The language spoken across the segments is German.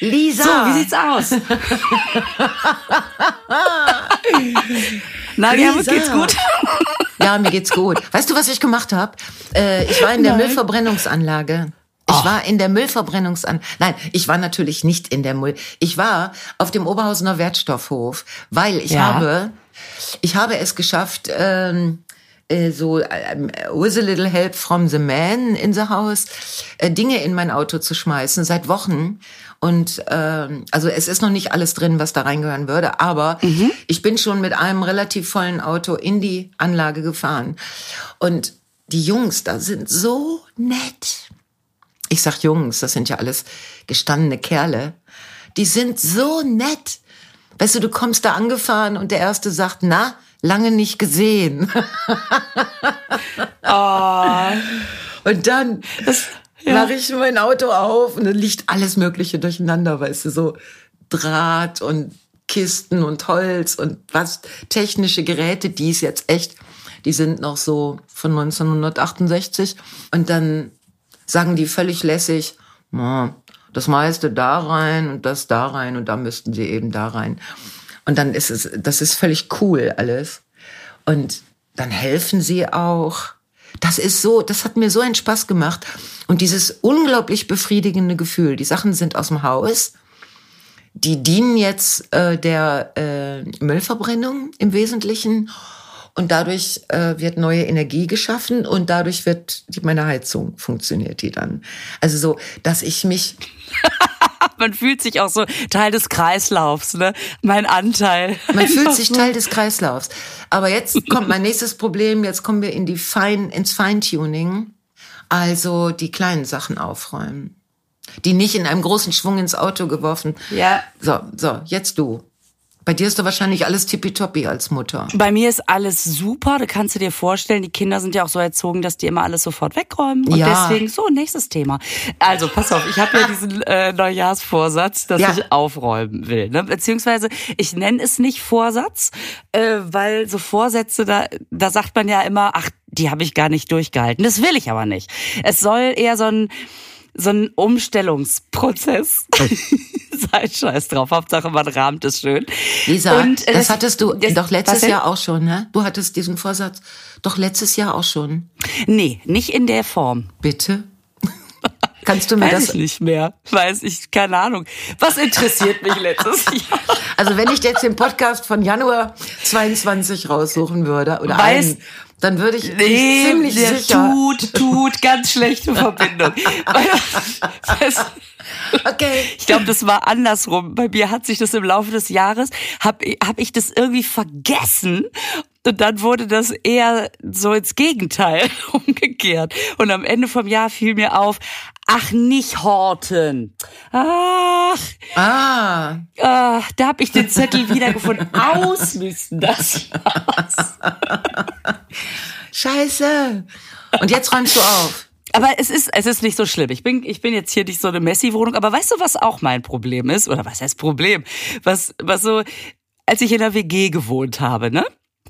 Lisa. So, wie sieht's aus? Na, ja, geht's gut? Ja, mir geht's gut. Weißt du, was ich gemacht habe? Äh, ich war in der Nein. Müllverbrennungsanlage. Ich war in der Müllverbrennungsanlage. Nein, ich war natürlich nicht in der Müll. Ich war auf dem Oberhausener Wertstoffhof, weil ich Ja. habe, ich habe es geschafft, ähm, äh, so ähm, with a little help from the man in the house, äh, Dinge in mein Auto zu schmeißen seit Wochen. Und ähm, also es ist noch nicht alles drin, was da reingehören würde, aber ich bin schon mit einem relativ vollen Auto in die Anlage gefahren. Und die Jungs da sind so nett. Ich sag Jungs, das sind ja alles gestandene Kerle. Die sind so nett. Weißt du, du kommst da angefahren und der erste sagt, na, lange nicht gesehen. Oh, Und dann mache ich mein Auto auf und dann liegt alles Mögliche durcheinander, weißt du, so Draht und Kisten und Holz und was, technische Geräte, die ist jetzt echt, die sind noch so von 1968. Und dann sagen die völlig lässig, "Na, das meiste da rein und das da rein und da müssten sie eben da rein. Und dann ist es, das ist völlig cool alles. Und dann helfen sie auch. Das ist so, das hat mir so einen Spaß gemacht. Und dieses unglaublich befriedigende Gefühl, die Sachen sind aus dem Haus, die dienen jetzt äh, der äh, Müllverbrennung im Wesentlichen. Und dadurch äh, wird neue Energie geschaffen und dadurch wird die, meine Heizung funktioniert die dann. Also so, dass ich mich man fühlt sich auch so Teil des Kreislaufs, ne? Mein Anteil. Man fühlt sich so. Teil des Kreislaufs. Aber jetzt kommt mein nächstes Problem. Jetzt kommen wir in die Fein, ins Feintuning. Also die kleinen Sachen aufräumen. Die nicht in einem großen Schwung ins Auto geworfen. Ja. So, so, jetzt du. Bei dir ist doch wahrscheinlich alles tippitoppi als Mutter. Bei mir ist alles super. Du kannst du dir vorstellen, die Kinder sind ja auch so erzogen, dass die immer alles sofort wegräumen. Und Ja. deswegen, so, nächstes Thema. Also, pass auf, ich habe ja diesen äh, Neujahrsvorsatz, dass Ja. ich aufräumen will. Ne? Beziehungsweise, ich nenne es nicht Vorsatz, äh, weil so Vorsätze, da, da sagt man ja immer, ach, die habe ich gar nicht durchgehalten. Das will ich aber nicht. Es soll eher so ein so ein Umstellungsprozess sein. Scheiß drauf. Hauptsache, man rahmt es schön. Lisa, Und, äh, das hattest du das- doch letztes? Jahr auch schon, ne? Du hattest diesen Vorsatz doch letztes Jahr auch schon. Nee, nicht in der Form. Bitte? Kannst du mir Weiß das ich nicht mehr. Weiß ich, keine Ahnung. Was interessiert mich letztes Jahr? Also wenn ich jetzt den Podcast von Januar 22 raussuchen würde oder Weiß- einen, dann würde ich Nee, ziemlich der sicher. tut, tut, ganz schlechte Verbindung. Okay. Ich glaube, das war andersrum. Bei mir hat sich das im Laufe des Jahres, habe hab ich das irgendwie vergessen. Und dann wurde das eher so ins Gegenteil umgekehrt. Und am Ende vom Jahr fiel mir auf, ach, nicht horten. Ach, Ah, ah, da habe ich den Zettel wiedergefunden. Ausmisten das Haus. scheiße. Und jetzt räumst du auf. Aber es ist, es ist nicht so schlimm. Ich bin, ich bin jetzt hier nicht so eine Messi-Wohnung. Aber weißt du, was auch mein Problem ist? Oder was heißt Problem? Was, was so, als ich in der WG gewohnt habe, ne?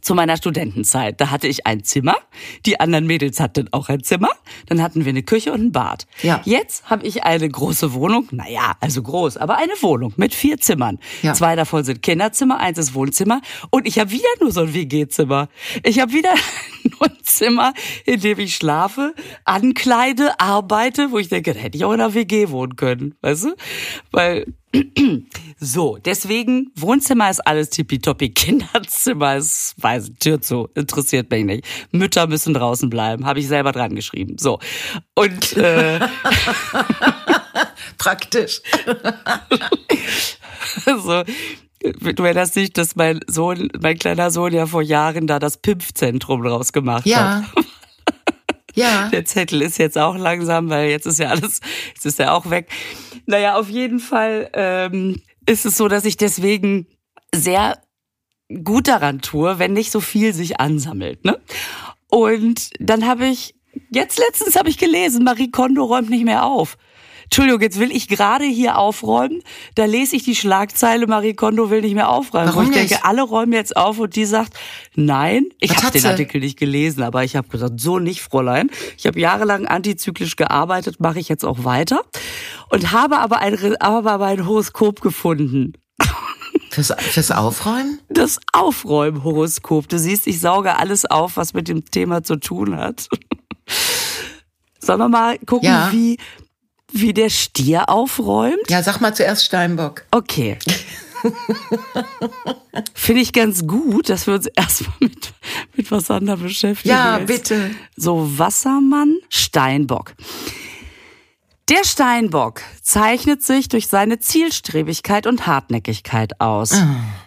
Zu meiner Studentenzeit, da hatte ich ein Zimmer, die anderen Mädels hatten auch ein Zimmer, dann hatten wir eine Küche und ein Bad. Ja. Jetzt habe ich eine große Wohnung, naja, also groß, aber eine Wohnung mit vier Zimmern. Ja. Zwei davon sind Kinderzimmer, eins ist Wohnzimmer und ich habe wieder nur so ein WG-Zimmer. Ich habe wieder nur ein Zimmer, in dem ich schlafe, ankleide, arbeite, wo ich denke, da hätte ich auch in einer WG wohnen können, weißt du? Weil so, deswegen Wohnzimmer ist alles tippitoppi, Kinderzimmer ist weiß Tür zu, interessiert mich nicht. Mütter müssen draußen bleiben, habe ich selber dran geschrieben. So und äh, Praktisch. so. Du erinnerst dich, dass mein Sohn, mein kleiner Sohn ja vor Jahren da das Pimpfzentrum draus gemacht hat. Ja. Der Zettel ist jetzt auch langsam, weil jetzt ist ja alles, jetzt ist er auch weg. Naja, auf jeden Fall ähm, ist es so, dass ich deswegen sehr gut daran tue, wenn nicht so viel sich ansammelt. Ne? Und dann habe ich, jetzt letztens habe ich gelesen, Marie Kondo räumt nicht mehr auf. Entschuldigung, jetzt will ich gerade hier aufräumen. Da lese ich die Schlagzeile, Marie Kondo will nicht mehr aufräumen. Warum wo ich nicht? denke, alle räumen jetzt auf und die sagt, nein. Ich habe den? Artikel nicht gelesen, aber ich habe gesagt, so nicht, Fräulein. Ich habe jahrelang antizyklisch gearbeitet, mache ich jetzt auch weiter. Und habe aber ein, habe aber ein Horoskop gefunden. Fürs, fürs Aufräumen? Das Aufräumen-Horoskop. Du siehst, ich sauge alles auf, was mit dem Thema zu tun hat. Sollen wir mal gucken, Ja. wie, wie der Stier aufräumt? Ja, sag mal zuerst Steinbock. Okay. Finde ich ganz gut, dass wir uns erstmal mit, mit was anderem beschäftigen. Ja, als bitte. So Wassermann, Steinbock. Der Steinbock zeichnet sich durch seine Zielstrebigkeit und Hartnäckigkeit aus.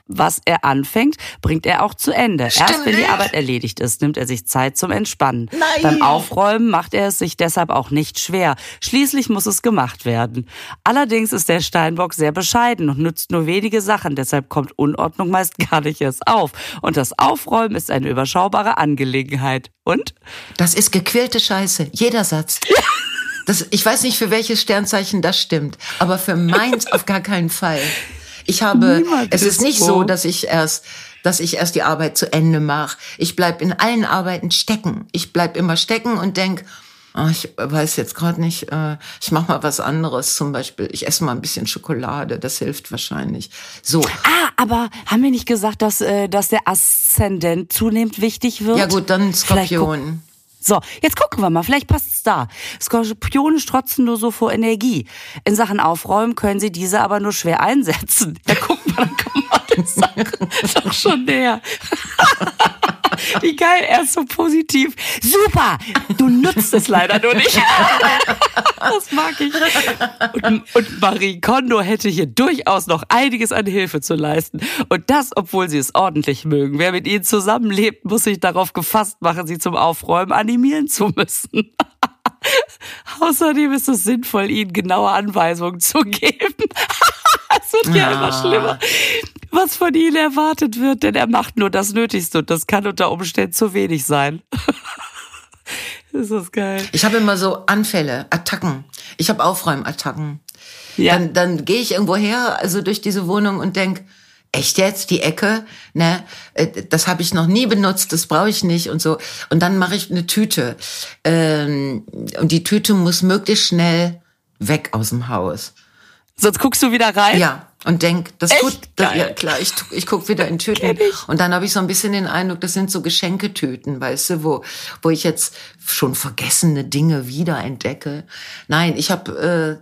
Was er anfängt, bringt er auch zu Ende. Erst Stimmt wenn die. Arbeit erledigt ist, nimmt er sich Zeit zum Entspannen. Nein. Beim Aufräumen macht er es sich deshalb auch nicht schwer. Schließlich muss es gemacht werden. Allerdings ist der Steinbock sehr bescheiden und nützt nur wenige Sachen. Deshalb kommt Unordnung meist gar nicht erst auf. Und das Aufräumen ist eine überschaubare Angelegenheit. Und? Das ist gequälte Scheiße. Jeder Satz. Das, ich weiß nicht, für welches Sternzeichen das stimmt, aber für meins auf gar keinen Fall. Ich habe, Niemand es ist nicht so. so, dass ich erst, dass ich erst die Arbeit zu Ende mache. Ich bleib in allen Arbeiten stecken. Ich bleib immer stecken und denk, ah, ich weiß jetzt gerade nicht, äh, ich mache mal was anderes. Zum Beispiel, ich esse mal ein bisschen Schokolade. Das hilft wahrscheinlich. So, Ah, aber haben wir nicht gesagt, dass, äh, dass der Aszendent zunehmend wichtig wird? ja gut, dann Skorpion. So, jetzt gucken wir mal, vielleicht passt's da. Skorpione strotzen nur so vor Energie. In Sachen Aufräumen können sie diese aber nur schwer einsetzen. Ja, guck mal, dann kommen wir den Sachen doch schon näher. Wie geil, er ist so positiv. Super! Du nutzt es leider nur nicht. Das mag ich. Und, und Marie Kondo hätte hier durchaus noch einiges an Hilfe zu leisten. Und das, obwohl sie es ordentlich mögen. Wer mit ihnen zusammenlebt, muss sich darauf gefasst machen, sie zum Aufräumen animieren zu müssen. Außerdem ist es sinnvoll, ihnen genaue Anweisungen zu geben. Es wird ja immer schlimmer, was von ihnen erwartet wird, denn er macht nur das Nötigste und das kann unter Umständen zu wenig sein. ist das geil. Ich habe immer so Anfälle, Attacken. Ich habe Aufräumattacken. Ja. Dann, dann gehe ich irgendwo her, also durch diese Wohnung und denk, echt jetzt die Ecke, ne? äh, Das habe ich noch nie benutzt, das brauche ich nicht und so. Und dann mache ich eine Tüte ähm, und die Tüte muss möglichst schnell weg aus dem Haus. Sonst guckst du wieder rein. Ja, und denk, das Echt? tut, das, ja klar, ich, ich guck wieder in Tüten. Und dann habe ich so ein bisschen den Eindruck, das sind so Geschenketüten, weißt du, wo, wo ich jetzt schon vergessene Dinge wiederentdecke. Nein, ich habe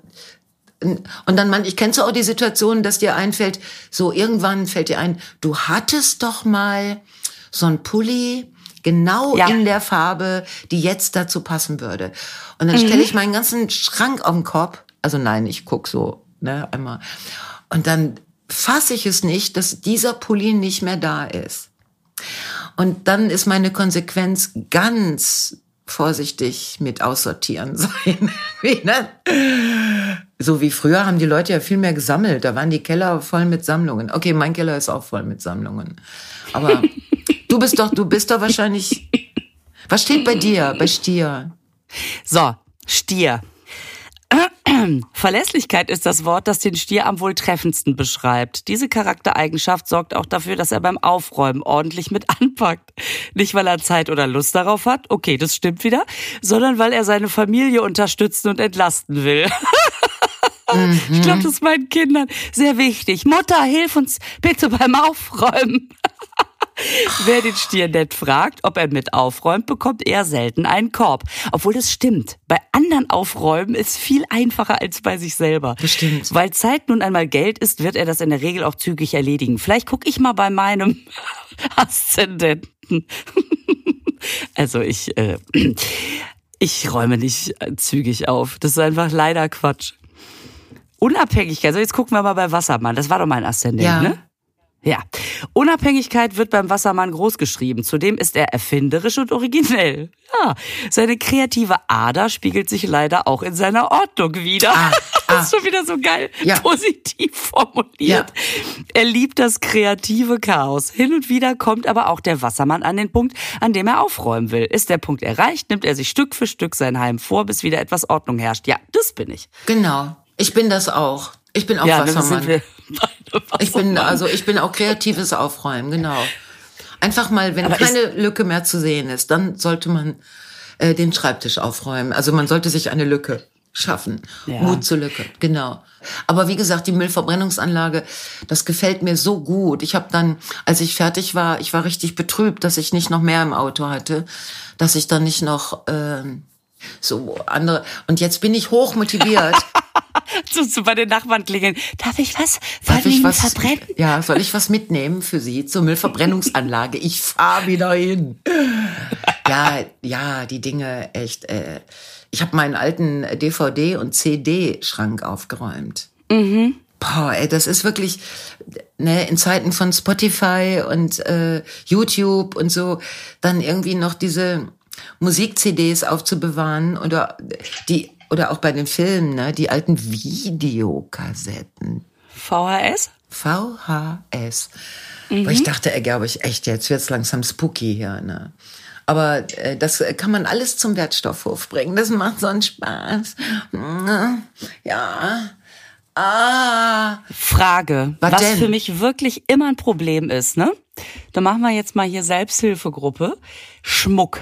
äh, und dann man, ich kennst du auch die Situation, dass dir einfällt, so irgendwann fällt dir ein, du hattest doch mal so ein Pulli genau Ja. in der Farbe, die jetzt dazu passen würde. Und dann stelle ich meinen ganzen Schrank auf den Kopf. Also nein, ich guck so, ne, einmal. Und dann fasse ich es nicht, dass dieser Pulli nicht mehr da ist. Und dann ist meine Konsequenz ganz vorsichtig mit aussortieren sein. Ne? So wie früher haben die Leute ja viel mehr gesammelt. Da waren die Keller voll mit Sammlungen. Okay, mein Keller ist auch voll mit Sammlungen. Aber du bist doch, du bist doch wahrscheinlich. Was steht bei dir, bei Stier? So, Stier. Verlässlichkeit ist das Wort, das den Stier am wohl treffendsten beschreibt. Diese Charaktereigenschaft sorgt auch dafür, dass er beim Aufräumen ordentlich mit anpackt. Nicht, weil er Zeit oder Lust darauf hat, okay, das stimmt wieder, sondern weil er seine Familie unterstützen und entlasten will. Ich glaube, das ist meinen Kindern sehr wichtig. Mutter, hilf uns bitte beim Aufräumen. Wer den Stier nett fragt, ob er mit aufräumt, bekommt eher selten einen Korb. Obwohl das stimmt. Bei anderen aufräumen ist viel einfacher als bei sich selber. Das stimmt. Weil Zeit nun einmal Geld ist, wird er das in der Regel auch zügig erledigen. Vielleicht gucke ich mal bei meinem Aszendenten. Also ich, äh, ich räume nicht zügig auf. Das ist einfach leider Quatsch. Unabhängigkeit. Also jetzt gucken wir mal bei Wassermann. Das war doch mein Aszendent, Ja. ne? Ja, Unabhängigkeit wird beim Wassermann großgeschrieben. Zudem ist er erfinderisch und originell. Ja, seine kreative Ader spiegelt sich leider auch in seiner Ordnung wieder. Ah, ah. Das ist schon wieder so geil ja. positiv formuliert. Ja. Er liebt das kreative Chaos. Hin und wieder kommt aber auch der Wassermann an den Punkt, an dem er aufräumen will. Ist der Punkt erreicht, nimmt er sich Stück für Stück sein Heim vor, bis wieder etwas Ordnung herrscht. Ja, das bin ich. Genau. Ich bin das auch. Ich bin auch ja, Wassermann. Ich bin also ich bin auch kreatives Aufräumen, genau. Einfach mal, wenn Aber keine Lücke mehr zu sehen ist, dann sollte man äh, den Schreibtisch aufräumen. Also man sollte sich eine Lücke schaffen. Ja. Mut zur Lücke, genau. Aber wie gesagt, die Müllverbrennungsanlage, das gefällt mir so gut. Ich habe dann, als ich fertig war, ich war richtig betrübt, dass ich nicht noch mehr im Auto hatte, dass ich dann nicht noch äh, so andere. Und jetzt bin ich hoch motiviert. so, so bei den Nachbarn klingeln. Darf ich was? Darf ich was verbrennen? Ja, soll ich was mitnehmen für Sie zur Müllverbrennungsanlage? Ich fahr wieder hin. Ja, ja, die Dinge echt. Äh, ich habe meinen alten DVD und CD-Schrank aufgeräumt. Mhm. Boah, ey, das ist wirklich ne, in Zeiten von Spotify und äh, YouTube und so dann irgendwie noch diese Musik-CDs aufzubewahren oder die oder auch bei den Filmen, ne, die alten Videokassetten. VHS? VHS. Mhm. Weil ich dachte, ey, glaube ich, echt, jetzt wird's langsam spooky hier, ne? Aber äh, das kann man alles zum Wertstoffhof bringen. Das macht so einen Spaß. Ja. Ah. Frage, was, was für mich wirklich immer ein Problem ist, ne? Da machen wir jetzt mal hier Selbsthilfegruppe. Schmuck.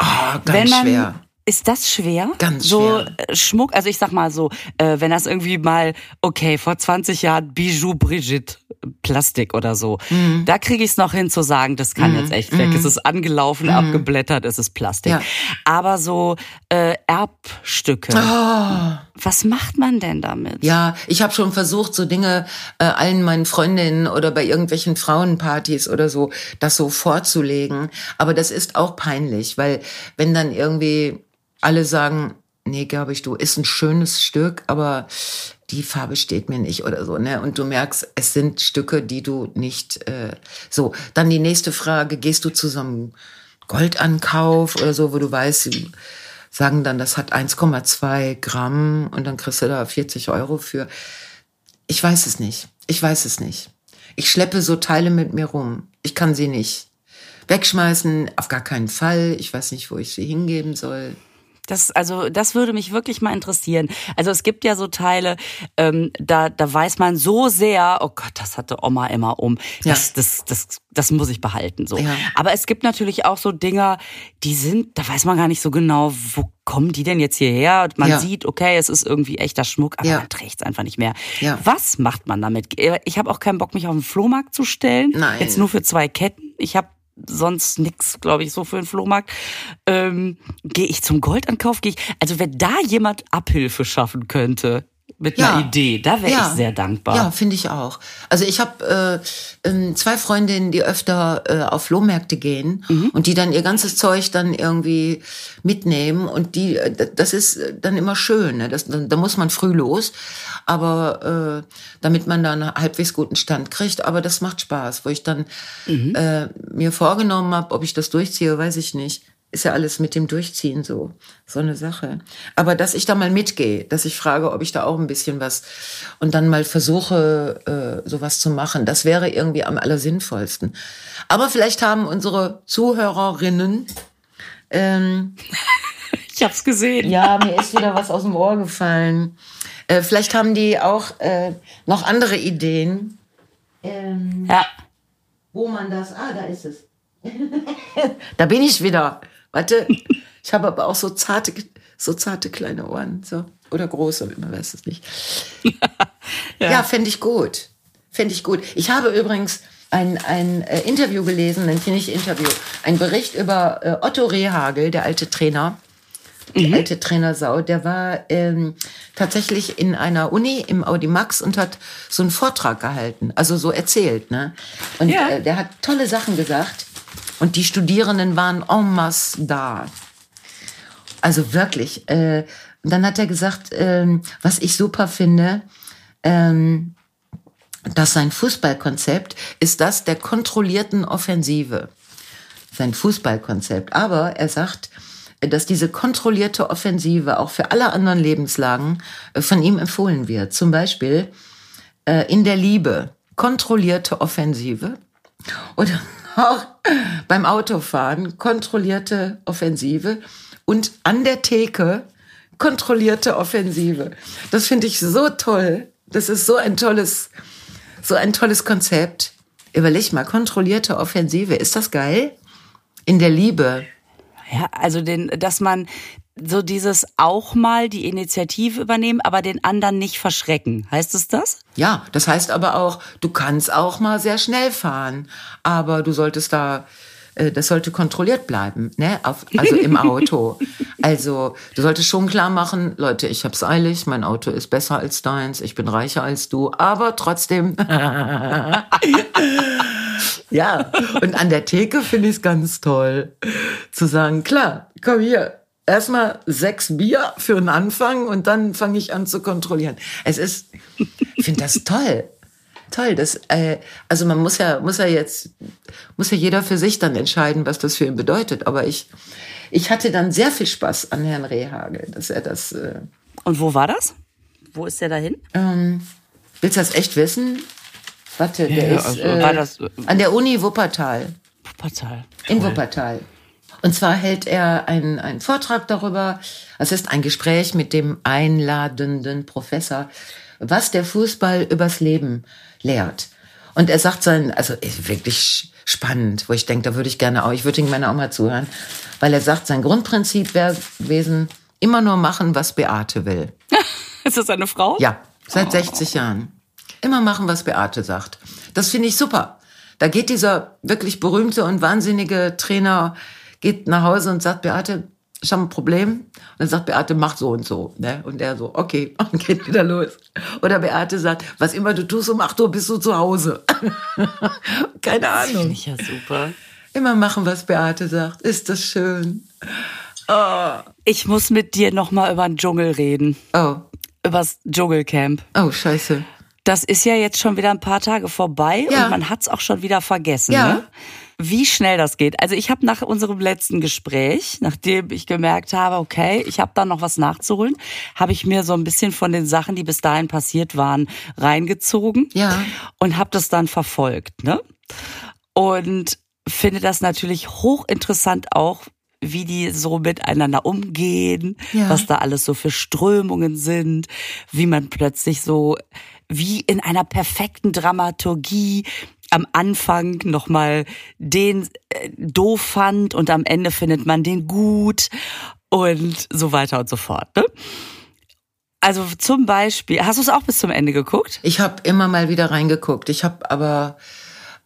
Ah, oh, ganz Wenn man, schwer. Ist das schwer? Ganz so schwer. Äh, Schmuck, also ich sag mal so, äh, wenn das irgendwie mal, okay, vor 20 Jahren Bijou Brigitte Plastik oder so, mhm. da kriege ich es noch hin zu sagen, das kann mhm. jetzt echt weg. Mhm. Es ist angelaufen, mhm. abgeblättert, es ist Plastik. Ja. Aber so äh, Erbstücke, oh. was macht man denn damit? Ja, ich habe schon versucht, so Dinge äh, allen meinen Freundinnen oder bei irgendwelchen Frauenpartys oder so, das so vorzulegen. Aber das ist auch peinlich, weil wenn dann irgendwie alle sagen, nee, glaube ich, du, ist ein schönes Stück, aber die Farbe steht mir nicht oder so, ne? Und du merkst, es sind Stücke, die du nicht äh, so. Dann die nächste Frage: Gehst du zu so einem Goldankauf oder so, wo du weißt, sie sagen dann, das hat 1,2 Gramm und dann kriegst du da 40 Euro für. Ich weiß es nicht. Ich weiß es nicht. Ich schleppe so Teile mit mir rum. Ich kann sie nicht wegschmeißen, auf gar keinen Fall. Ich weiß nicht, wo ich sie hingeben soll. Das, also, das würde mich wirklich mal interessieren. Also es gibt ja so Teile, ähm, da, da weiß man so sehr, oh Gott, das hatte Oma immer um. Das, ja. das, das, das muss ich behalten. So. Ja. Aber es gibt natürlich auch so Dinger, die sind, da weiß man gar nicht so genau, wo kommen die denn jetzt hierher? Man ja. sieht, okay, es ist irgendwie echter Schmuck, aber ja. man trägt es einfach nicht mehr. Ja. Was macht man damit? Ich habe auch keinen Bock, mich auf den Flohmarkt zu stellen. Nein. Jetzt nur für zwei Ketten. Ich habe sonst nix, glaube ich, so für den Flohmarkt. Ähm, gehe ich zum Goldankauf? Gehe ich, also wenn da jemand Abhilfe schaffen könnte, mit ja. einer Idee. Da wäre ja. ich sehr dankbar. Ja, finde ich auch. Also ich habe äh, ähm, zwei Freundinnen, die öfter äh, auf Flohmärkte gehen mhm. und die dann ihr ganzes Zeug dann irgendwie mitnehmen und die, äh, das ist dann immer schön. Ne? Das, da muss man früh los, aber äh, damit man dann halbwegs guten Stand kriegt. Aber das macht Spaß, wo ich dann mhm. äh, mir vorgenommen habe, ob ich das durchziehe, weiß ich nicht ist ja alles mit dem Durchziehen so, so eine Sache. Aber dass ich da mal mitgehe, dass ich frage, ob ich da auch ein bisschen was und dann mal versuche, äh, sowas zu machen, das wäre irgendwie am allersinnvollsten. Aber vielleicht haben unsere Zuhörerinnen ähm, Ich hab's gesehen. Ja, mir ist wieder was aus dem Ohr gefallen. Äh, vielleicht haben die auch äh, noch andere Ideen. Ähm, ja. Wo man das. Ah, da ist es. da bin ich wieder. Warte, ich habe aber auch so zarte, so zarte kleine Ohren. So. Oder große, man weiß es nicht. ja, ja fände ich gut. Fände ich gut. Ich habe übrigens ein, ein äh, Interview gelesen, ein nicht Interview, ein Bericht über äh, Otto Rehagel, der alte Trainer. Die mhm. alte Trainersau, der war ähm, tatsächlich in einer Uni im Audi Max und hat so einen Vortrag gehalten, also so erzählt, ne? Und ja. äh, der hat tolle Sachen gesagt. Und die Studierenden waren en masse da. Also wirklich. Äh, und dann hat er gesagt, ähm, was ich super finde, ähm, dass sein Fußballkonzept ist das der kontrollierten Offensive. Sein Fußballkonzept. Aber er sagt, dass diese kontrollierte Offensive auch für alle anderen Lebenslagen äh, von ihm empfohlen wird. Zum Beispiel äh, in der Liebe kontrollierte Offensive oder auch beim Autofahren kontrollierte Offensive und an der Theke kontrollierte Offensive. Das finde ich so toll. Das ist so ein tolles, so ein tolles Konzept. Überleg mal, kontrollierte Offensive. Ist das geil? In der Liebe. Ja, also den, dass man so dieses auch mal die Initiative übernehmen, aber den anderen nicht verschrecken. Heißt es das? Ja, das heißt aber auch, du kannst auch mal sehr schnell fahren, aber du solltest da äh, das sollte kontrolliert bleiben, ne? Auf, also im Auto. also du solltest schon klar machen, Leute, ich hab's eilig, mein Auto ist besser als deins, ich bin reicher als du, aber trotzdem. ja, und an der Theke finde ich es ganz toll, zu sagen, klar, komm hier, erstmal sechs Bier für einen Anfang und dann fange ich an zu kontrollieren. Es ist, ich finde das toll. Toll, das, äh, also man muss ja, muss ja jetzt, muss ja jeder für sich dann entscheiden, was das für ihn bedeutet. Aber ich, ich hatte dann sehr viel Spaß an Herrn Rehagel, dass er das. Äh, und wo war das? Wo ist der dahin? Ähm, willst du das echt wissen? Warte, der ja, ist also, äh, das, äh, an der Uni Wuppertal. Wuppertal. In Wuppertal. Und zwar hält er einen, einen Vortrag darüber. Es ist ein Gespräch mit dem einladenden Professor, was der Fußball übers Leben lehrt. Und er sagt sein, also ist wirklich spannend, wo ich denke, da würde ich gerne auch, ich würde ihm gerne auch mal zuhören, weil er sagt, sein Grundprinzip wäre gewesen, immer nur machen, was Beate will. ist das eine Frau? Ja, seit oh. 60 Jahren. Immer machen, was Beate sagt. Das finde ich super. Da geht dieser wirklich berühmte und wahnsinnige Trainer geht nach Hause und sagt, Beate, ich habe ein Problem. Und dann sagt Beate, mach so und so. Ne? Und er so, okay, und geht wieder los. Oder Beate sagt, was immer du tust, um 8 Uhr bist du zu Hause. Keine Ahnung. Das finde ich ja super. Immer machen, was Beate sagt. Ist das schön. Oh. Ich muss mit dir nochmal über den Dschungel reden. Oh. Übers Dschungelcamp. Oh, scheiße. Das ist ja jetzt schon wieder ein paar Tage vorbei ja. und man hat's auch schon wieder vergessen. Ja. Ne? Wie schnell das geht. Also ich habe nach unserem letzten Gespräch, nachdem ich gemerkt habe, okay, ich habe da noch was nachzuholen, habe ich mir so ein bisschen von den Sachen, die bis dahin passiert waren, reingezogen ja. und habe das dann verfolgt. Ne? Und finde das natürlich hochinteressant auch, wie die so miteinander umgehen, ja. was da alles so für Strömungen sind, wie man plötzlich so wie in einer perfekten Dramaturgie am Anfang nochmal den äh, doof fand und am Ende findet man den gut und so weiter und so fort. Ne? Also zum Beispiel, hast du es auch bis zum Ende geguckt? Ich habe immer mal wieder reingeguckt. Ich habe aber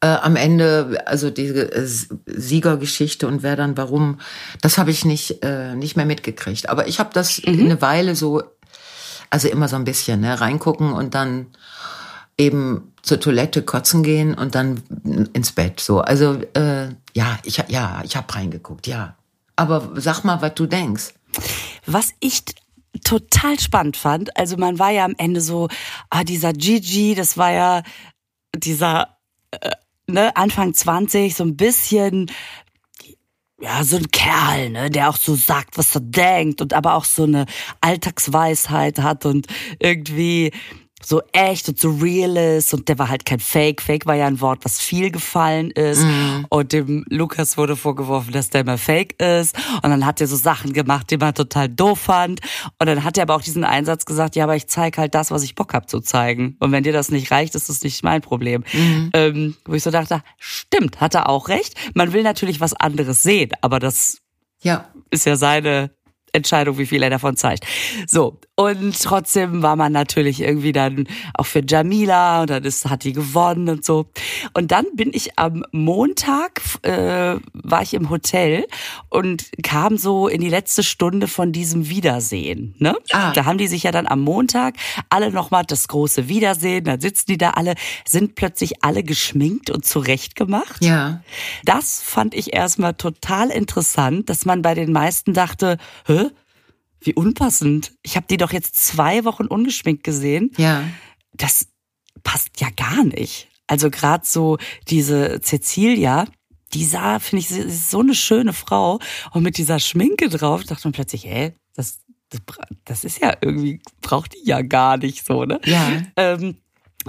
äh, am Ende, also diese äh, Siegergeschichte und wer dann warum, das habe ich nicht, äh, nicht mehr mitgekriegt. Aber ich habe das mhm. eine Weile so, also immer so ein bisschen ne, reingucken und dann eben zur Toilette kotzen gehen und dann ins Bett. So, also äh, ja, ich ja, ich habe reingeguckt, ja. Aber sag mal, was du denkst. Was ich total spannend fand, also man war ja am Ende so, ah, dieser Gigi, das war ja dieser äh, ne, Anfang 20, so ein bisschen ja, so ein Kerl, ne, der auch so sagt, was er denkt und aber auch so eine Alltagsweisheit hat und irgendwie so echt und so real ist und der war halt kein Fake. Fake war ja ein Wort, was viel gefallen ist mhm. und dem Lukas wurde vorgeworfen, dass der immer Fake ist und dann hat er so Sachen gemacht, die man total doof fand und dann hat er aber auch diesen Einsatz gesagt, ja, aber ich zeige halt das, was ich Bock hab zu zeigen und wenn dir das nicht reicht, ist das nicht mein Problem. Mhm. Ähm, wo ich so dachte, stimmt, hat er auch recht. Man will natürlich was anderes sehen, aber das ja. ist ja seine Entscheidung, wie viel er davon zeigt. So, und trotzdem war man natürlich irgendwie dann auch für Jamila und dann ist, hat die gewonnen und so. Und dann bin ich am Montag, äh, war ich im Hotel und kam so in die letzte Stunde von diesem Wiedersehen. Ne? Ah. Da haben die sich ja dann am Montag alle nochmal das große Wiedersehen, dann sitzen die da alle, sind plötzlich alle geschminkt und zurechtgemacht. Ja. Das fand ich erstmal total interessant, dass man bei den meisten dachte, hä? Wie unpassend. Ich habe die doch jetzt zwei Wochen ungeschminkt gesehen. Ja. Das passt ja gar nicht. Also gerade so diese Cecilia, die sah, finde ich, so eine schöne Frau und mit dieser Schminke drauf dachte man plötzlich, hä, das, das, das ist ja irgendwie, braucht die ja gar nicht so, ne? Ja. Ähm,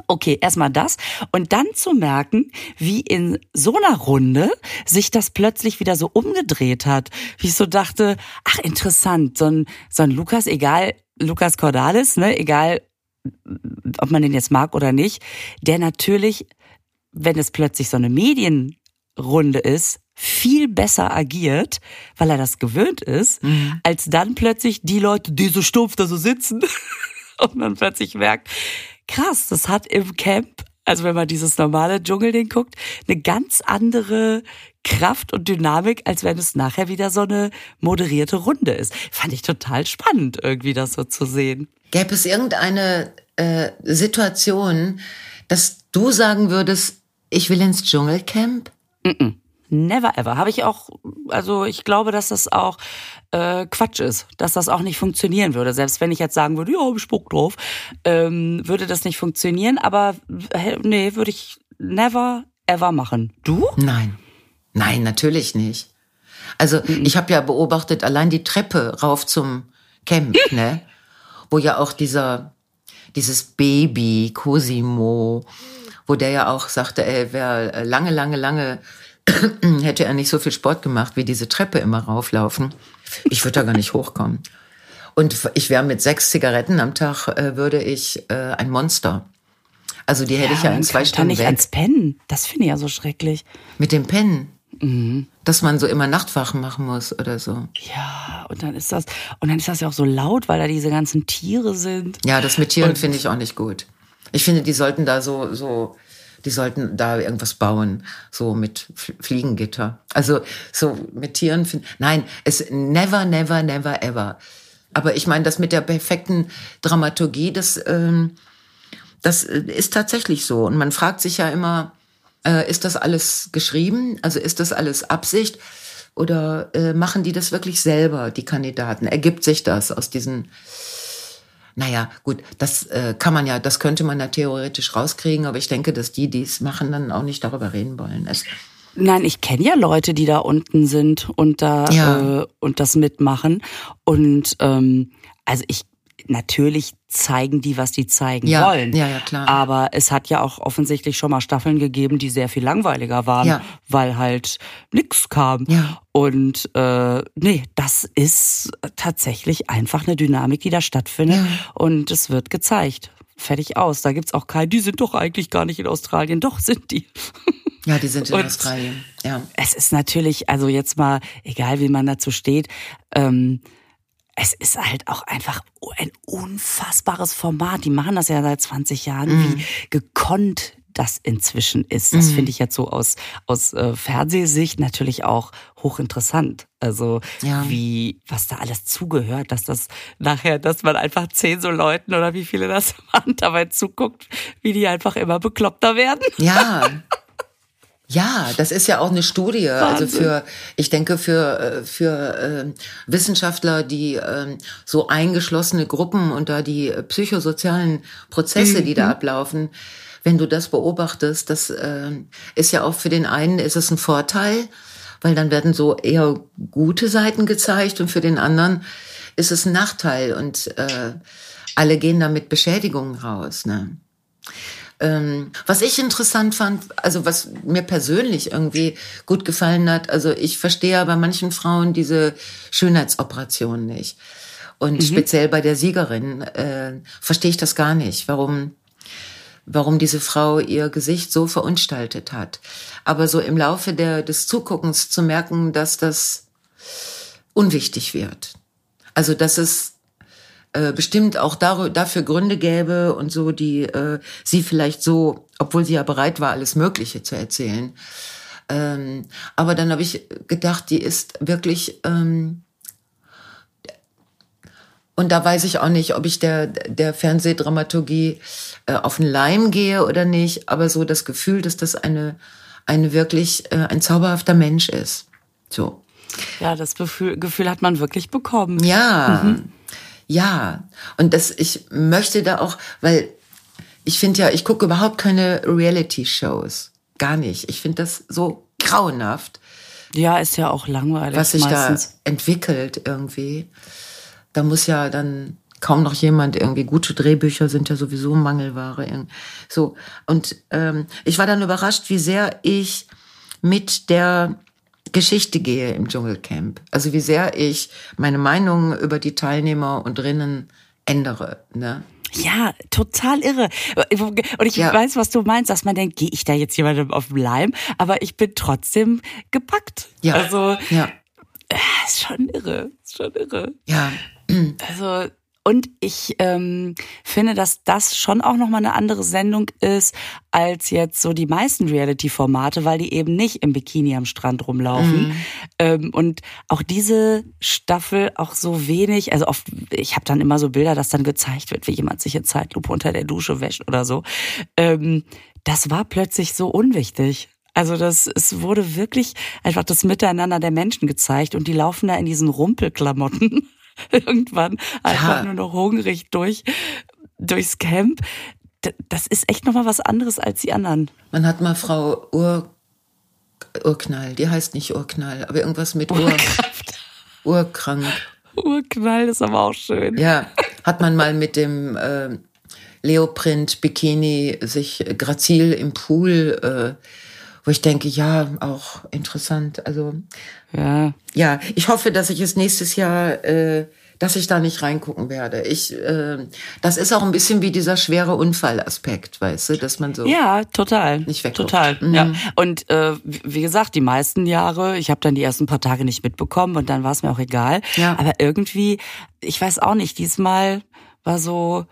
Okay, erstmal das. Und dann zu merken, wie in so einer Runde sich das plötzlich wieder so umgedreht hat. Wie ich so dachte, ach interessant, so ein, so ein Lukas, egal, Lukas Cordalis, ne, egal, ob man den jetzt mag oder nicht, der natürlich, wenn es plötzlich so eine Medienrunde ist, viel besser agiert, weil er das gewöhnt ist, mhm. als dann plötzlich die Leute, die so stumpf da so sitzen und man plötzlich merkt, krass, das hat im Camp, also wenn man dieses normale Dschungelding guckt, eine ganz andere Kraft und Dynamik, als wenn es nachher wieder so eine moderierte Runde ist. Fand ich total spannend, irgendwie das so zu sehen. Gäbe es irgendeine äh, Situation, dass du sagen würdest, ich will ins Dschungelcamp? Mm -mm. Never ever. Habe ich auch, also ich glaube, dass das auch äh, Quatsch ist, dass das auch nicht funktionieren würde. Selbst wenn ich jetzt sagen würde, ja, ich Bock drauf, ähm, würde das nicht funktionieren. Aber nee, würde ich never ever machen. Du? Nein. Nein, natürlich nicht. Also mhm. ich habe ja beobachtet, allein die Treppe rauf zum Camp, ne? Wo ja auch dieser, dieses Baby, Cosimo, wo der ja auch sagte, ey, wer lange, lange, lange hätte er nicht so viel Sport gemacht, wie diese Treppe immer rauflaufen. Ich würde da gar nicht hochkommen. Und ich wäre mit sechs Zigaretten am Tag, äh, würde ich äh, ein Monster. Also die hätte ja, ich ja in zwei Stunden nicht weg. ans Pennen. Das finde ich ja so schrecklich. Mit dem Pennen. Mhm. Dass man so immer Nachtwachen machen muss oder so. Ja, und dann ist das, und dann ist das ja auch so laut, weil da diese ganzen Tiere sind. Ja, das mit Tieren finde ich auch nicht gut. Ich finde, die sollten da so, so die sollten da irgendwas bauen, so mit Fliegengitter. Also so mit Tieren. Nein, es never, never, never, ever. Aber ich meine, das mit der perfekten Dramaturgie, das, ähm, das ist tatsächlich so. Und man fragt sich ja immer, äh, ist das alles geschrieben? Also ist das alles Absicht? Oder äh, machen die das wirklich selber, die Kandidaten? Ergibt sich das aus diesen naja, gut, das äh, kann man ja, das könnte man ja theoretisch rauskriegen, aber ich denke, dass die, die es machen, dann auch nicht darüber reden wollen. Es, Nein, ich kenne ja Leute, die da unten sind und da ja. äh, und das mitmachen. Und ähm, also ich natürlich zeigen die, was die zeigen ja, wollen. Ja, ja, klar. Aber es hat ja auch offensichtlich schon mal Staffeln gegeben, die sehr viel langweiliger waren, ja. weil halt nix kam. Ja. Und äh, nee, das ist tatsächlich einfach eine Dynamik, die da stattfindet. Ja. Und es wird gezeigt. Fertig aus. Da gibt's auch keinen, die sind doch eigentlich gar nicht in Australien. Doch, sind die. Ja, die sind in Und Australien. Ja. Es ist natürlich, also jetzt mal, egal wie man dazu steht, ähm, es ist halt auch einfach ein unfassbares Format. Die machen das ja seit 20 Jahren, mhm. wie gekonnt das inzwischen ist. Das mhm. finde ich jetzt so aus, aus äh, Fernsehsicht natürlich auch hochinteressant. Also ja. wie, was da alles zugehört, dass das nachher, dass man einfach zehn so Leuten oder wie viele das waren, dabei zuguckt, wie die einfach immer bekloppter werden. Ja. Ja, das ist ja auch eine Studie. Also Wahnsinn. Also für, ich denke für äh, für äh, Wissenschaftler, die äh, so eingeschlossene Gruppen und da die psychosozialen Prozesse, mhm. die da mhm. ablaufen, wenn du das beobachtest, das äh, ist ja auch für den einen ist es ein Vorteil, weil dann werden so eher gute Seiten gezeigt und für den anderen ist es ein Nachteil und äh, alle gehen da mit Beschädigungen raus. Ne? Ähm, was ich interessant fand, also was mir persönlich irgendwie gut gefallen hat, also ich verstehe ja bei manchen Frauen diese Schönheitsoperation nicht. Und mhm. speziell bei der Siegerin äh, verstehe ich das gar nicht, warum, warum diese Frau ihr Gesicht so verunstaltet hat. Aber so im Laufe der, des Zuguckens zu merken, dass das unwichtig wird. Also, dass es äh, bestimmt auch dafür Gründe gäbe und so, die äh, sie vielleicht so, obwohl sie ja bereit war, alles Mögliche zu erzählen. Ähm, aber dann habe ich gedacht, die ist wirklich ähm, und da weiß ich auch nicht, ob ich der, der Fernsehdramaturgie äh, auf den Leim gehe oder nicht, aber so das Gefühl, dass das eine, eine wirklich äh, ein zauberhafter Mensch ist. So. Ja, das Gefühl, Gefühl hat man wirklich bekommen. Ja. Mhm. Ja, und das, ich möchte da auch, weil ich finde ja, ich gucke überhaupt keine Reality-Shows. Gar nicht. Ich finde das so grauenhaft. Ja, ist ja auch langweilig. Was sich meistens. da entwickelt irgendwie. Da muss ja dann kaum noch jemand irgendwie gute Drehbücher sind ja sowieso Mangelware. So und ähm, ich war dann überrascht, wie sehr ich mit der Geschichte gehe im Dschungelcamp. Also wie sehr ich meine Meinung über die Teilnehmer und drinnen ändere. Ne? Ja, total irre. Und ich ja. weiß, was du meinst, dass man denkt, gehe ich da jetzt jemandem auf den Leim? Aber ich bin trotzdem gepackt. Ja. Also, ja. Äh, ist schon irre. Ist schon irre. Ja. Also, und ich ähm, finde, dass das schon auch nochmal eine andere Sendung ist als jetzt so die meisten Reality-Formate, weil die eben nicht im Bikini am Strand rumlaufen. Mhm. Ähm, und auch diese Staffel auch so wenig, also oft, ich habe dann immer so Bilder, dass dann gezeigt wird, wie jemand sich in Zeitlupe unter der Dusche wäscht oder so. Ähm, das war plötzlich so unwichtig. Also das, es wurde wirklich einfach das Miteinander der Menschen gezeigt und die laufen da in diesen Rumpelklamotten irgendwann einfach ja. nur noch hungrig durch, durchs Camp. Das ist echt nochmal was anderes als die anderen. Man hat mal Frau Ur, Urknall, die heißt nicht Urknall, aber irgendwas mit Ur, Urkrank. Urknall ist aber auch schön. Ja, hat man mal mit dem äh, Leoprint Bikini sich grazil im Pool äh, wo ich denke, ja, auch interessant. Also ja, ja, ich hoffe, dass ich es nächstes Jahr, äh, dass ich da nicht reingucken werde. Ich, äh, das ist auch ein bisschen wie dieser schwere Unfallaspekt, weißt du, dass man so ja total nicht wegguckt. total mhm. ja und äh, wie gesagt, die meisten Jahre, ich habe dann die ersten paar Tage nicht mitbekommen und dann war es mir auch egal. Ja. Aber irgendwie, ich weiß auch nicht, diesmal war so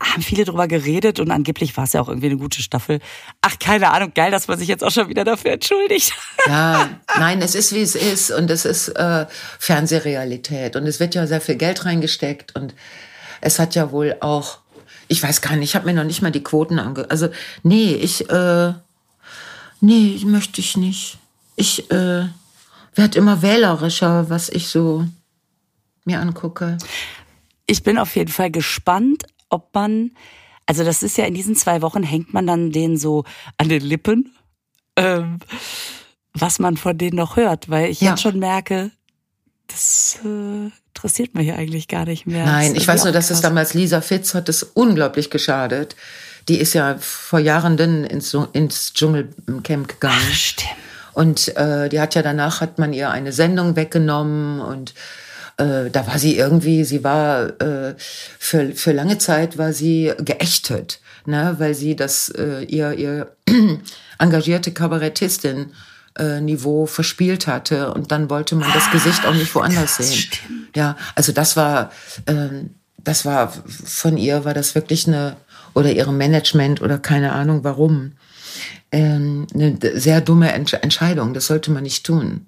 haben viele drüber geredet und angeblich war es ja auch irgendwie eine gute Staffel. Ach, keine Ahnung, geil, dass man sich jetzt auch schon wieder dafür entschuldigt. Ja, nein, es ist wie es ist und es ist äh, Fernsehrealität und es wird ja sehr viel Geld reingesteckt und es hat ja wohl auch, ich weiß gar nicht, ich habe mir noch nicht mal die Quoten ange, also nee, ich, äh, nee, möchte ich nicht. Ich äh, werde immer wählerischer, was ich so mir angucke. Ich bin auf jeden Fall gespannt, ob man, also das ist ja in diesen zwei Wochen hängt man dann denen so an den Lippen, ähm, was man von denen noch hört, weil ich ja. jetzt schon merke, das äh, interessiert mich hier eigentlich gar nicht mehr. Nein, ich weiß nur, dass es damals Lisa Fitz hat es unglaublich geschadet. Die ist ja vor Jahren dann ins, ins Dschungelcamp gegangen. Ach, stimmt. Und äh, die hat ja danach hat man ihr eine Sendung weggenommen und äh, da war sie irgendwie, sie war äh, für, für lange Zeit war sie geächtet, ne, weil sie das äh, ihr, ihr engagierte Kabarettistin äh, Niveau verspielt hatte und dann wollte man das ah, Gesicht auch nicht woanders krass, sehen. Stimmt. Ja, also das war, ähm, das war von ihr war das wirklich eine oder ihrem Management oder keine Ahnung warum ähm, eine sehr dumme Entscheidung. Das sollte man nicht tun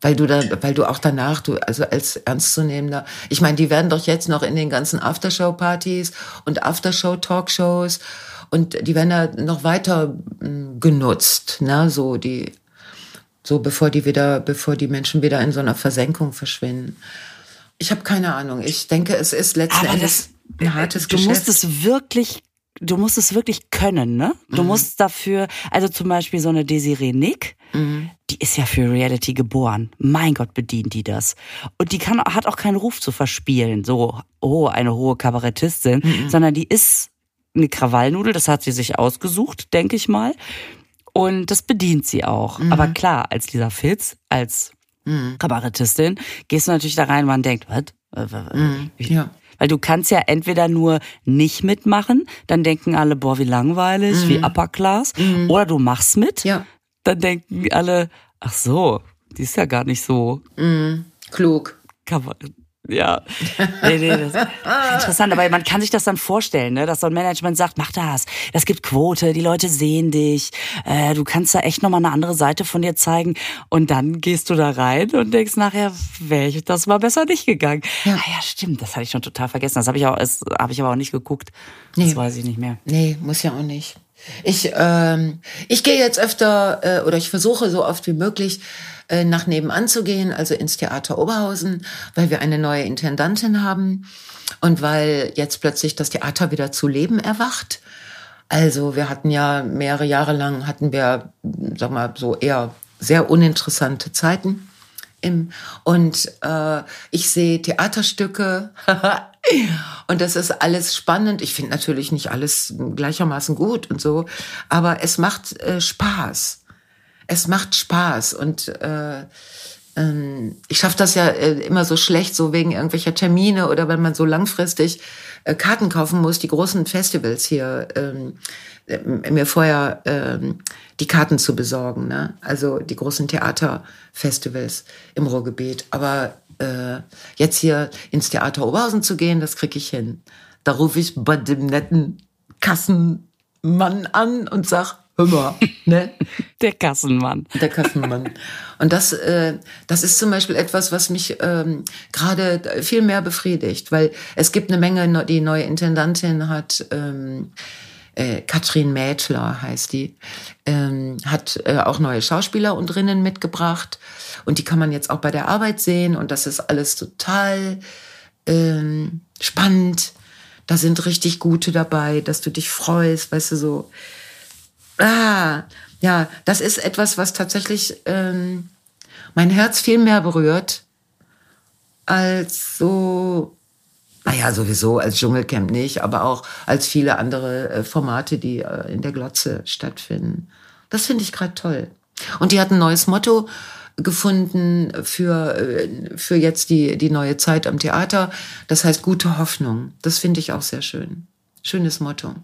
weil du da, weil du auch danach, du, also als ernstzunehmender, ich meine, die werden doch jetzt noch in den ganzen Aftershow-Partys und Aftershow-Talkshows und die werden da noch weiter hm, genutzt, ne, so die, so bevor die wieder, bevor die Menschen wieder in so einer Versenkung verschwinden. Ich habe keine Ahnung. Ich denke, es ist letzten Aber Endes das, ein hartes du Geschäft. Du musst es wirklich du musst es wirklich können, ne? Du mhm. musst dafür, also zum Beispiel so eine Desiree Nick, mhm. die ist ja für Reality geboren. Mein Gott, bedient die das. Und die kann, hat auch keinen Ruf zu verspielen, so, oh, eine hohe Kabarettistin, mhm. sondern die ist eine Krawallnudel, das hat sie sich ausgesucht, denke ich mal. Und das bedient sie auch. Mhm. Aber klar, als Lisa Fitz, als mhm. Kabarettistin, gehst du natürlich da rein, man denkt, was? Mhm. Ja. Weil du kannst ja entweder nur nicht mitmachen, dann denken alle, boah, wie langweilig, mhm. wie Upper Class. Mhm. Oder du machst mit, ja. dann denken alle, ach so, die ist ja gar nicht so mhm. klug. Ja, nee, nee, das ist interessant, aber man kann sich das dann vorstellen, ne, dass so ein Management sagt, mach das, das gibt Quote, die Leute sehen dich, äh, du kannst da echt nochmal eine andere Seite von dir zeigen und dann gehst du da rein und denkst nachher, wäre ich das mal besser nicht gegangen. Ja. Ah ja, stimmt, das hatte ich schon total vergessen, das habe ich auch, das habe ich aber auch nicht geguckt, das nee. weiß ich nicht mehr. Nee, muss ja auch nicht. Ich, ähm, ich gehe jetzt öfter äh, oder ich versuche so oft wie möglich äh, nach nebenan zu gehen, also ins Theater Oberhausen, weil wir eine neue Intendantin haben und weil jetzt plötzlich das Theater wieder zu Leben erwacht. Also wir hatten ja mehrere Jahre lang hatten wir, sag mal, so eher sehr uninteressante Zeiten. Im, und äh, ich sehe Theaterstücke und das ist alles spannend. Ich finde natürlich nicht alles gleichermaßen gut und so, aber es macht äh, Spaß. Es macht Spaß und äh, ähm, ich schaffe das ja äh, immer so schlecht, so wegen irgendwelcher Termine oder wenn man so langfristig äh, Karten kaufen muss, die großen Festivals hier, ähm, äh, mir vorher ähm, die Karten zu besorgen. Ne? Also die großen Theaterfestivals im Ruhrgebiet. Aber äh, jetzt hier ins Theater Oberhausen zu gehen, das kriege ich hin. Da rufe ich bei dem netten Kassenmann an und sag, mal, ne? Der Kassenmann. Der Kassenmann. Und das, äh, das ist zum Beispiel etwas, was mich ähm, gerade viel mehr befriedigt, weil es gibt eine Menge, die neue Intendantin hat, ähm, äh, Katrin Mädler heißt die, ähm, hat äh, auch neue Schauspieler und drinnen mitgebracht. Und die kann man jetzt auch bei der Arbeit sehen. Und das ist alles total ähm, spannend. Da sind richtig gute dabei, dass du dich freust, weißt du, so. Ah, ja, das ist etwas, was tatsächlich ähm, mein Herz viel mehr berührt als so naja, sowieso als Dschungelcamp nicht, aber auch als viele andere äh, Formate, die äh, in der Glotze stattfinden. Das finde ich gerade toll. Und die hat ein neues Motto gefunden für, äh, für jetzt die, die neue Zeit am Theater. Das heißt gute Hoffnung. Das finde ich auch sehr schön. Schönes Motto.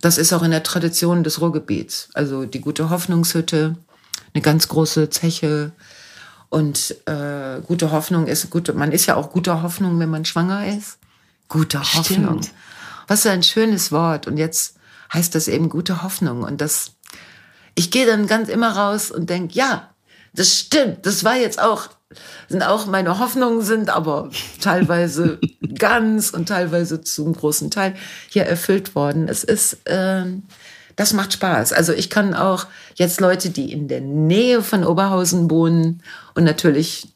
Das ist auch in der Tradition des Ruhrgebiets. Also die gute Hoffnungshütte, eine ganz große Zeche, und äh, gute Hoffnung ist gute, man ist ja auch guter Hoffnung, wenn man schwanger ist. Gute Hoffnung. Stimmt. Was für ein schönes Wort. Und jetzt heißt das eben gute Hoffnung. Und das, ich gehe dann ganz immer raus und denk, ja, das stimmt. Das war jetzt auch, sind auch meine Hoffnungen sind aber teilweise ganz und teilweise zum großen Teil hier erfüllt worden. Es ist, ähm, das macht Spaß. Also ich kann auch jetzt Leute, die in der Nähe von Oberhausen wohnen und natürlich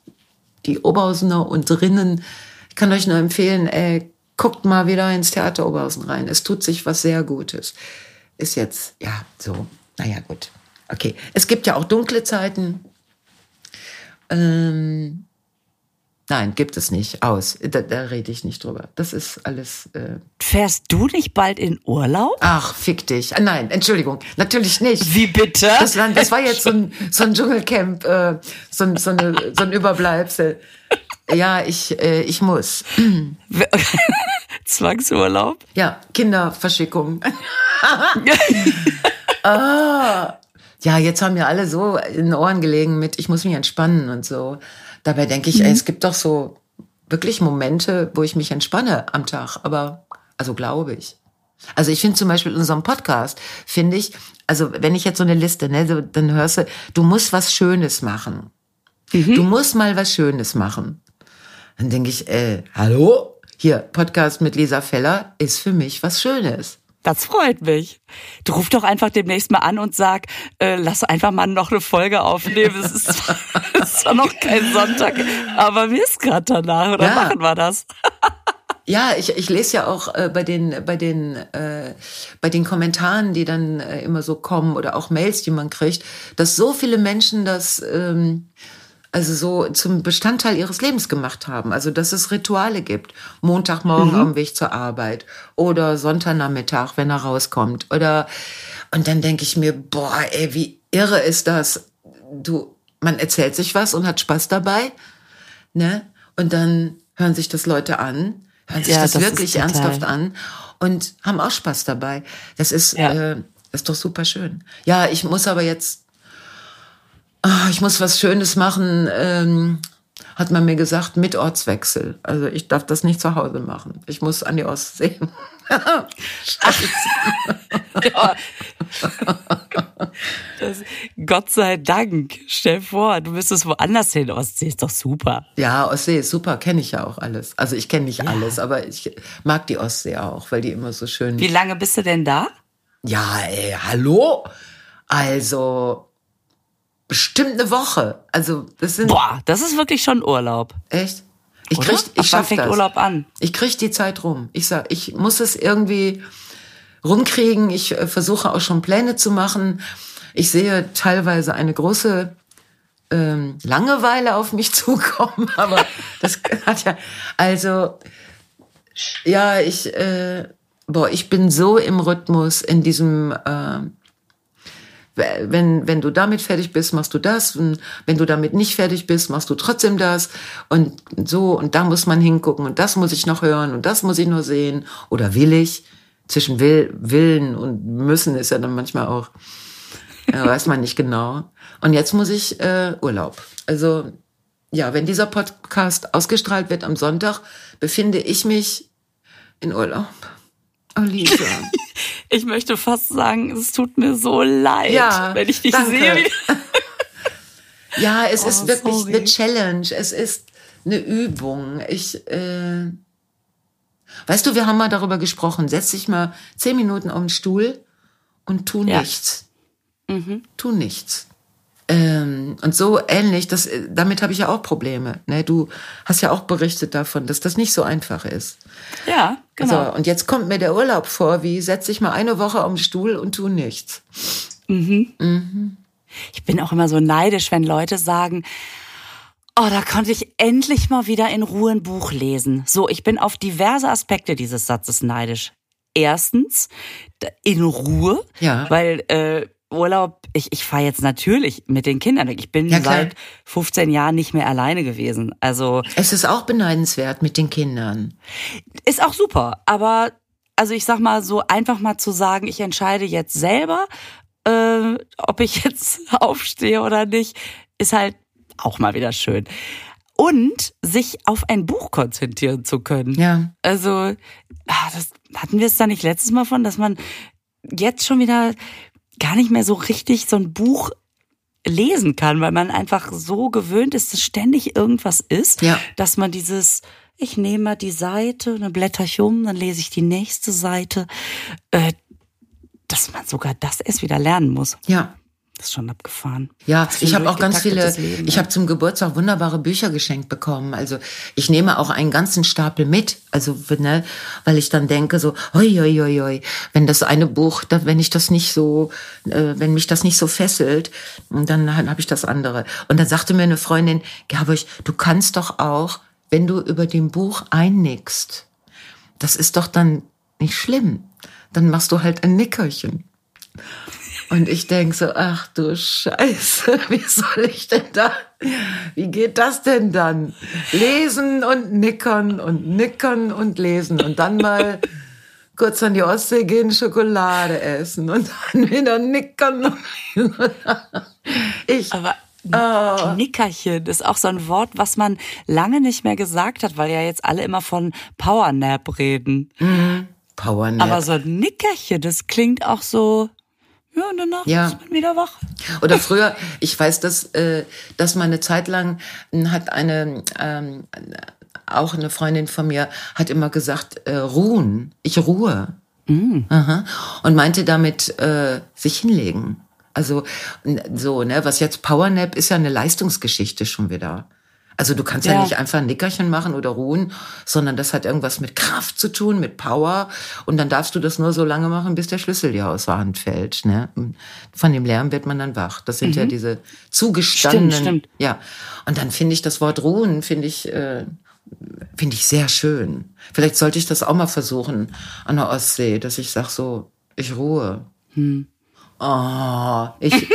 die Oberhausener und drinnen, ich kann euch nur empfehlen, ey, guckt mal wieder ins Theater Oberhausen rein. Es tut sich was sehr Gutes. Ist jetzt, ja, so, naja, gut. Okay. Es gibt ja auch dunkle Zeiten. Ähm, Nein, gibt es nicht. Aus. Da, da rede ich nicht drüber. Das ist alles. Äh Fährst du nicht bald in Urlaub? Ach, fick dich. Ah, nein, Entschuldigung. Natürlich nicht. Wie bitte? Das war, das war jetzt so ein, so ein Dschungelcamp, äh, so, ein, so, eine, so ein Überbleibsel. Ja, ich, äh, ich muss. Zwangsurlaub? Ja, Kinderverschickung. ah. Ja, jetzt haben wir alle so in den Ohren gelegen mit, ich muss mich entspannen und so. Dabei denke ich, mhm. ey, es gibt doch so wirklich Momente, wo ich mich entspanne am Tag. Aber, also glaube ich. Also ich finde zum Beispiel in unserem Podcast, finde ich, also wenn ich jetzt so eine Liste, ne, dann hörst du, du musst was Schönes machen. Mhm. Du musst mal was Schönes machen. Dann denke ich, äh, hallo? Hier, Podcast mit Lisa Feller ist für mich was Schönes. Das freut mich. Du ruf doch einfach demnächst mal an und sag, äh, lass einfach mal noch eine Folge aufnehmen. Es ist, zwar, ist zwar noch kein Sonntag, aber mir ist gerade danach. Oder ja. machen wir das? Ja, ich, ich lese ja auch äh, bei den bei den äh, bei den Kommentaren, die dann äh, immer so kommen oder auch Mails, die man kriegt, dass so viele Menschen das ähm, also so zum Bestandteil ihres Lebens gemacht haben. Also dass es Rituale gibt. Montagmorgen mhm. am Weg zur Arbeit oder Sonntagnachmittag, wenn er rauskommt. Oder und dann denke ich mir, boah, ey, wie irre ist das? Du, man erzählt sich was und hat Spaß dabei, ne? Und dann hören sich das Leute an, hören sich ja, das, das, wirklich ernsthaft an und haben auch Spaß dabei. Das ist, ja. äh, ist doch super schön. Ja, ich muss aber jetzt oh, ich muss was Schönes machen, ähm, hat man mir gesagt, mit Ortswechsel. Also ich darf das nicht zu Hause machen. Ich muss an die Ostsee. Scheiße. ja. Das, Gott sei Dank. Stell vor, du müsstest woanders hin. Ostsee ist doch super. Ja, Ostsee ist super, kenne ich ja auch alles. Also ich kenne nicht ja. alles, aber ich mag die Ostsee auch, weil die immer so schön. Wie lange bist du denn da? Ja, ey, hallo. Also bestimmt eine Woche. Also das sind. Boah, das ist wirklich schon Urlaub. Echt? Ich krieg, ich schaff fängt das. Urlaub an. Ich krieg die Zeit rum. Ich sag, ich muss es irgendwie rumkriegen. Ich äh, versuche auch schon Pläne zu machen. Ich sehe teilweise eine große ähm, Langeweile auf mich zukommen, aber das hat ja, also, ja, ich, äh, boah, ich bin so im Rhythmus in diesem, äh, wenn, wenn du damit fertig bist, machst du das. Und wenn du damit nicht fertig bist, machst du trotzdem das. Und so, und da muss man hingucken und das muss ich noch hören und das muss ich nur sehen. Oder will ich? Zwischen will, Willen und müssen ist ja dann manchmal auch, ja, weiß man nicht genau. Und jetzt muss ich äh, Urlaub. Also ja, wenn dieser Podcast ausgestrahlt wird am Sonntag, befinde ich mich in Urlaub. Oh, Lisa. ich möchte fast sagen, es tut mir so leid, ja, wenn ich dich danke. sehe. ja, es oh, ist wirklich sorry. eine Challenge. Es ist eine Übung. Ich, äh, weißt du, wir haben mal darüber gesprochen. Setz dich mal zehn Minuten auf den Stuhl und tu ja. nichts. Mhm. Tu nichts. Ähm, und so ähnlich, das, damit habe ich ja auch Probleme. Ne? Du hast ja auch berichtet davon, dass das nicht so einfach ist. Ja, genau. So, und jetzt kommt mir der Urlaub vor, wie setz dich mal eine Woche den Stuhl und tu nichts. Mhm. Mhm. Ich bin auch immer so neidisch, wenn Leute sagen, Oh, da konnte ich endlich mal wieder in Ruhe ein Buch lesen. So, ich bin auf diverse Aspekte dieses Satzes neidisch. Erstens, in Ruhe, ja. weil äh, Urlaub, ich, ich fahre jetzt natürlich mit den Kindern weg. Ich bin ja, seit 15 Jahren nicht mehr alleine gewesen. Also es ist auch beneidenswert mit den Kindern. Ist auch super, aber also ich sag mal so einfach mal zu sagen, ich entscheide jetzt selber, äh, ob ich jetzt aufstehe oder nicht, ist halt auch mal wieder schön. Und sich auf ein Buch konzentrieren zu können. Ja. Also, ah, das hatten wir es da nicht letztes Mal von, dass man jetzt schon wieder gar nicht mehr so richtig so ein Buch lesen kann, weil man einfach so gewöhnt ist, dass ständig irgendwas ist, ja. dass man dieses, ich nehme mal die Seite, dann blätter ich um, dann lese ich die nächste Seite, äh, dass man sogar das erst wieder lernen muss. Ja. Das ist schon abgefahren. Ja, ich habe auch ganz viele, Leben, ich ja. habe zum Geburtstag wunderbare Bücher geschenkt bekommen. Also ich nehme auch einen ganzen Stapel mit, also ne, weil ich dann denke so, oi, oi, oi, oi, wenn das eine Buch, wenn ich das nicht so, äh, wenn mich das nicht so fesselt, dann habe ich das andere. Und dann sagte mir eine Freundin, Gerburg, du kannst doch auch, wenn du über dem Buch einnickst, das ist doch dann nicht schlimm. Dann machst du halt ein Nickerchen. Und ich denk so, ach du Scheiße, wie soll ich denn da, wie geht das denn dann? Lesen und nickern und nickern und lesen und dann mal kurz an die Ostsee gehen, Schokolade essen und dann wieder nickern. Und ich, Aber Oh. Nickerchen ist auch so ein Wort, was man lange nicht mehr gesagt hat, weil ja jetzt alle immer von Powernap reden. Mhm. Powernap. Aber so ein Nickerchen, das klingt auch so ja, und danach ja. ist man wieder wach. Oder früher, ich weiß, dass, äh, dass man eine Zeit lang hat eine, ähm, auch eine Freundin von mir hat immer gesagt, äh, ruhen, ich ruhe. Mm. Aha. Und meinte damit äh, sich hinlegen. Also so, ne, was jetzt Powernap ist ja eine Leistungsgeschichte schon wieder. Also du kannst ja. ja, nicht einfach ein Nickerchen machen oder ruhen, sondern das hat irgendwas mit Kraft zu tun, mit Power. Und dann darfst du das nur so lange machen, bis der Schlüssel dir aus der Hand fällt. Ne? Von dem Lärm wird man dann wach. Das sind mhm. ja diese zugestandenen. Stimmt, stimmt. Ja. Und dann finde ich das Wort ruhen, finde ich, äh, finde ich sehr schön. Vielleicht sollte ich das auch mal versuchen an der Ostsee, dass ich sag so, ich ruhe. Hm. Oh, ich,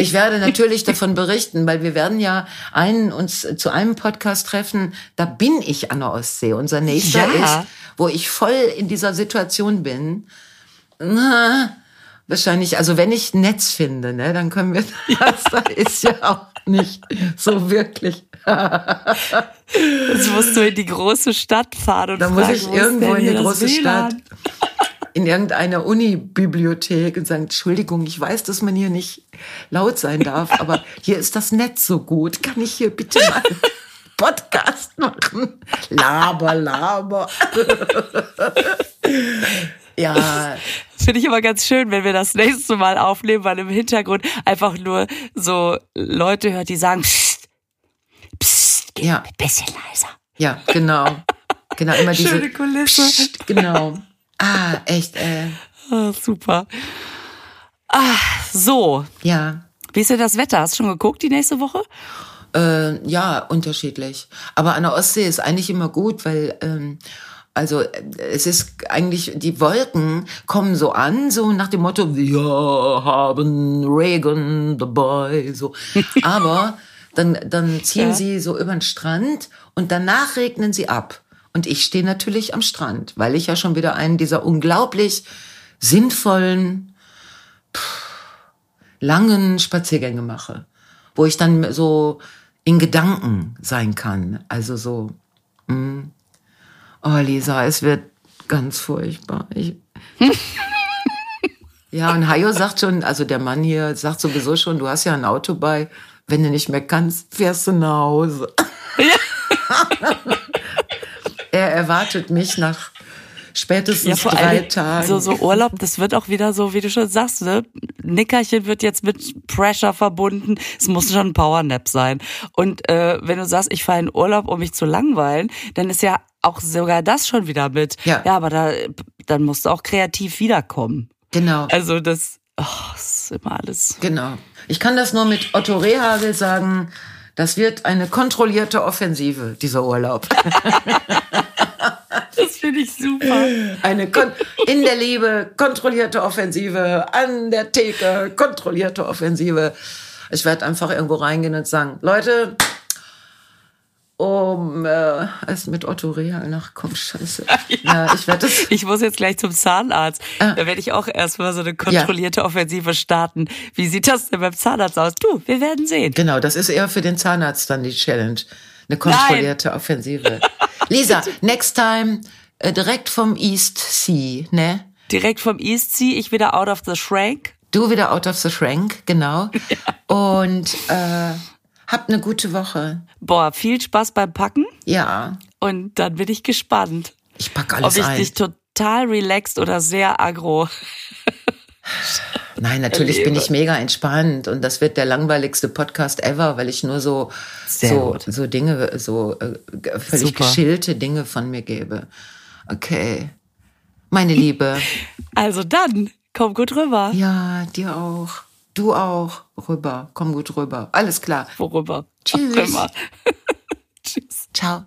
ich werde natürlich davon berichten, weil wir werden ja einen uns zu einem Podcast treffen. Da bin ich an der Ostsee. Unser nächster ja. ist, wo ich voll in dieser Situation bin. Na, wahrscheinlich, also wenn ich Netz finde, ne, dann können wir das. Da ist ja auch nicht so wirklich. Jetzt musst du in die große Stadt fahren und Da muss ich irgendwo in die große WLAN? Stadt in irgendeiner Uni-Bibliothek und sagen, Entschuldigung, ich weiß, dass man hier nicht laut sein darf, aber hier ist das Netz so gut. Kann ich hier bitte mal einen Podcast machen? Laber, laber. ja. Finde ich aber ganz schön, wenn wir das nächste Mal aufnehmen, weil im Hintergrund einfach nur so Leute hört, die sagen, psst, psst, geh ja. ein bisschen leiser. Ja, genau. Genau, immer diese Schöne Kulisse. Psst, genau. Ah, echt, äh. Ah, super. Ah, so. Ja. Wie ist denn das Wetter? Hast du schon geguckt die nächste Woche? Äh, ja, unterschiedlich. Aber an der Ostsee ist eigentlich immer gut, weil ähm, also es ist eigentlich, die Wolken kommen so an, so nach dem Motto, wir haben Regen dabei, so. Aber dann, dann ziehen Ja. sie so über den Strand und danach regnen sie ab. Und ich stehe natürlich am Strand, weil ich ja schon wieder einen dieser unglaublich sinnvollen, pff, langen Spaziergänge mache, wo ich dann so in Gedanken sein kann. Also so, mm. oh Lisa, es wird ganz furchtbar. Ich, ja, und Hayo sagt schon, also der Mann hier sagt sowieso schon, du hast ja ein Auto bei, wenn du nicht mehr kannst, fährst du nach Hause. er erwartet mich nach spätestens vor drei Tagen. So, so Urlaub, das wird auch wieder so, wie du schon sagst, ne? Nickerchen wird jetzt mit Pressure verbunden. Es muss schon ein Powernap sein. Und äh, wenn du sagst, ich fahre in Urlaub, um mich zu langweilen, dann ist ja auch sogar das schon wieder mit. Ja. ja aber da, dann musst du auch kreativ wiederkommen. Genau. Also das, oh, das ist immer alles. Genau. Ich kann das nur mit Otto Rehagel sagen. Das wird eine kontrollierte Offensive, dieser Urlaub. Das finde ich super. Eine kon in der Liebe kontrollierte Offensive, an der Theke kontrollierte Offensive. Ich werde einfach irgendwo reingehen und sagen, Leute, um äh, es mit Otto Rehagel nach, komm, scheiße. Ja, ich werde. Ich muss jetzt gleich zum Zahnarzt. Ah. Da werde ich auch erstmal so eine kontrollierte Offensive starten. Wie sieht das denn beim Zahnarzt aus? Du, wir werden sehen. Genau, das ist eher für den Zahnarzt dann die Challenge. Eine kontrollierte Offensive. Lisa, next time äh, direkt vom East Sea, ne? Direkt vom East Sea, ich wieder out of the shrank. Du wieder out of the shrank, genau. Und äh, habt eine gute Woche. Boah, viel Spaß beim Packen. Ja, Und dann bin ich gespannt, ich pack ob alles ich ein. dich total relaxed oder sehr aggro. Nein, natürlich bin erlebe. ich mega entspannt und das wird der langweiligste Podcast ever, weil ich nur so so so Dinge, so äh, völlig Super. geschillte Dinge von mir gebe. Okay, meine Liebe. Also dann, komm gut rüber. Ja, dir auch. Du auch. Rüber. Komm gut rüber. Alles klar. Worüber? Tschüss. Tschüss. Ciao.